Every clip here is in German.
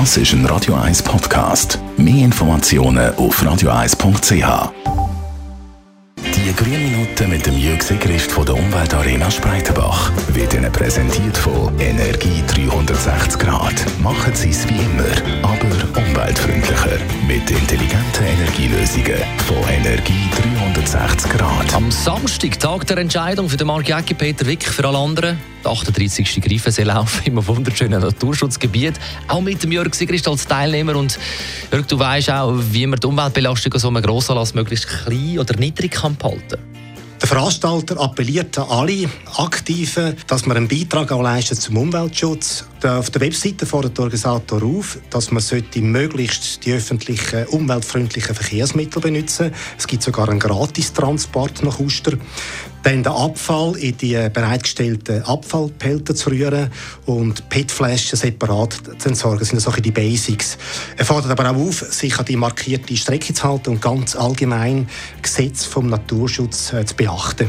Das ist ein Radio 1 Podcast. Mehr Informationen auf radio1.ch. Die grünen Minuten mit dem Jürg Sigrist von der Umweltarena Spreitenbach wird Ihnen präsentiert von Energie 360 Grad. Machen Sie es wie immer, aber umweltfreundlicher. Mit intelligenten Energielösungen von Energie 360 Grad. Am Samstag, Tag der Entscheidung für den Mark Jäcki, Peter Wick, für alle anderen. Der 38. Greifenseelauf im wunderschönen Naturschutzgebiet. Auch mit dem Jörg Sigrist als Teilnehmer. Und Jörg, du weißt auch, wie man die Umweltbelastung so einem Grossanlass möglichst klein oder niedrig kann behalten der Veranstalter appelliert an alle Aktiven, dass man einen Beitrag auch leistet zum Umweltschutz. Auf der Webseite fordert der Organisator auf, dass man möglichst die öffentlichen, umweltfreundlichen Verkehrsmittel benutzen Es gibt sogar einen Gratistransport nach Uster. Dann den Abfall in die bereitgestellten Abfallbehälter zu rühren und PET-Flaschen separat zu entsorgen. Das sind die Basics. Er fordert aber auch auf, sich an die markierte Strecke zu halten und ganz allgemein Gesetze vom Naturschutz äh, zu beachten.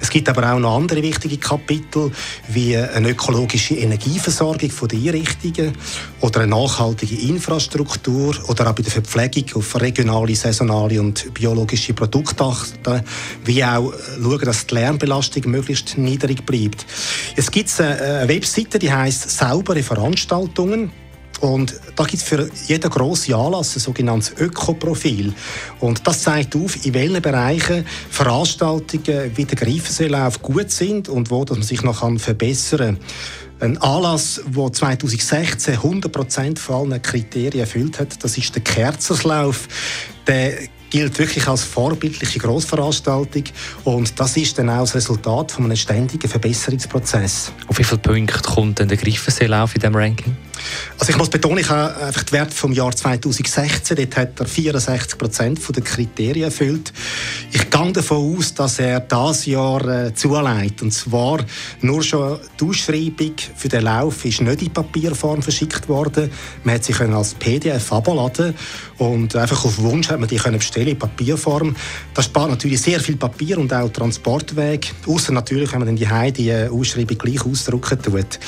Es gibt aber auch noch andere wichtige Kapitel, wie eine ökologische Energieversorgung den Einrichtungen oder eine nachhaltige Infrastruktur oder auch bei der Verpflegung auf regionale, saisonale und biologische Produkte achten, wie auch schauen, dass die Lärmbelastung möglichst niedrig bleibt. Es gibt eine Webseite, die heißt saubere Veranstaltungen. Und da gibt es für jeden grossen Anlass ein sogenanntes Ökoprofil. Und das zeigt auf, in welchen Bereichen Veranstaltungen wie der Greifenseelauf gut sind und wo dass man sich noch verbessern kann. Ein Anlass, der 2016 100% von allen Kriterien erfüllt hat, das ist der Kerzerslauf. Der gilt wirklich als vorbildliche Grossveranstaltung und das ist dann auch das Resultat von einem ständigen Verbesserungsprozess. Auf wie viele Punkte kommt denn der Greifenseelauf in diesem Ranking? Also ich muss betonen, ich habe einfach die Werte vom Jahr 2016, dort hat er 64 Prozent der Kriterien erfüllt. Ich gehe davon aus, dass er das Jahr äh, zuleitet. Und zwar nur schon die Ausschreibung für den Lauf ist nicht in Papierform verschickt worden. Man hat sie als PDF abladen und einfach auf Wunsch hat man die können bestellen in Papierform. Das spart natürlich sehr viel Papier und auch Transportweg. Außer natürlich, wenn man dann die die Ausschreibung gleich ausdrucken tut.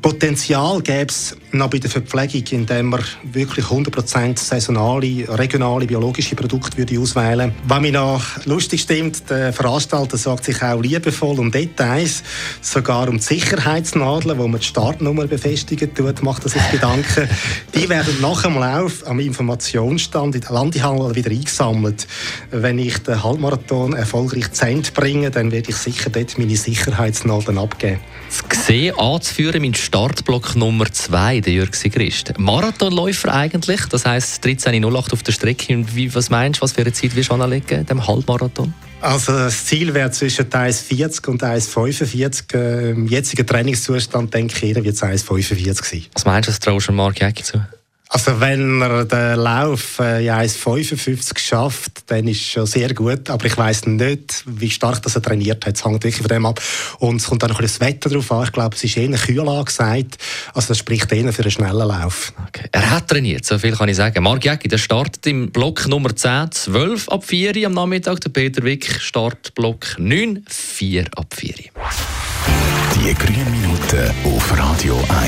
Potenzial gäbe es noch bei der Verpflegung, indem man wirklich 100% saisonale, regionale, biologische Produkte würde auswählen Was mich noch lustig stimmt, der Veranstalter sagt sich auch liebevoll um Details, sogar um die Sicherheitsnadeln, wo man die Startnummer befestigen tut, macht er sich Gedanken. Die werden nach dem Lauf am Informationsstand in der Landehalle wieder eingesammelt. Wenn ich den Halbmarathon erfolgreich zu Ende bringe, dann werde ich sicher dort meine Sicherheitsnadeln abgeben. Das Gesehen anzuführen, mein Startblock Nummer 2, der Jürg Sigrist. Marathonläufer eigentlich, das heisst 13.08 auf der Strecke. Wie, was meinst du, was für eine Zeit wirst du anlegen, dem Halbmarathon? Also das Ziel wäre zwischen 1,40 und 1,45. Äh, Im jetzigen Trainingszustand denke ich, wird es 1,45 sein. Was meinst du, was traust du Mark Jäcki zu? Also wenn er den Lauf äh, in 1,55 schafft, dann ist es schon sehr gut. Aber ich weiß nicht, wie stark das er trainiert hat. Es hängt wirklich von dem ab. Und es kommt auch noch ein das Wetter drauf an. Ich glaube, es ist eher kühl angesagt. Also das spricht eher für einen schnellen Lauf. Okay. Er hat trainiert, so viel kann ich sagen. Marc Jäcki, der startet im Block Nummer 10, 12 ab 4 Uhr am Nachmittag. Der Peter Wick, Startblock 9, 4 ab 4 Uhr. Die grünen Minuten auf Radio 1.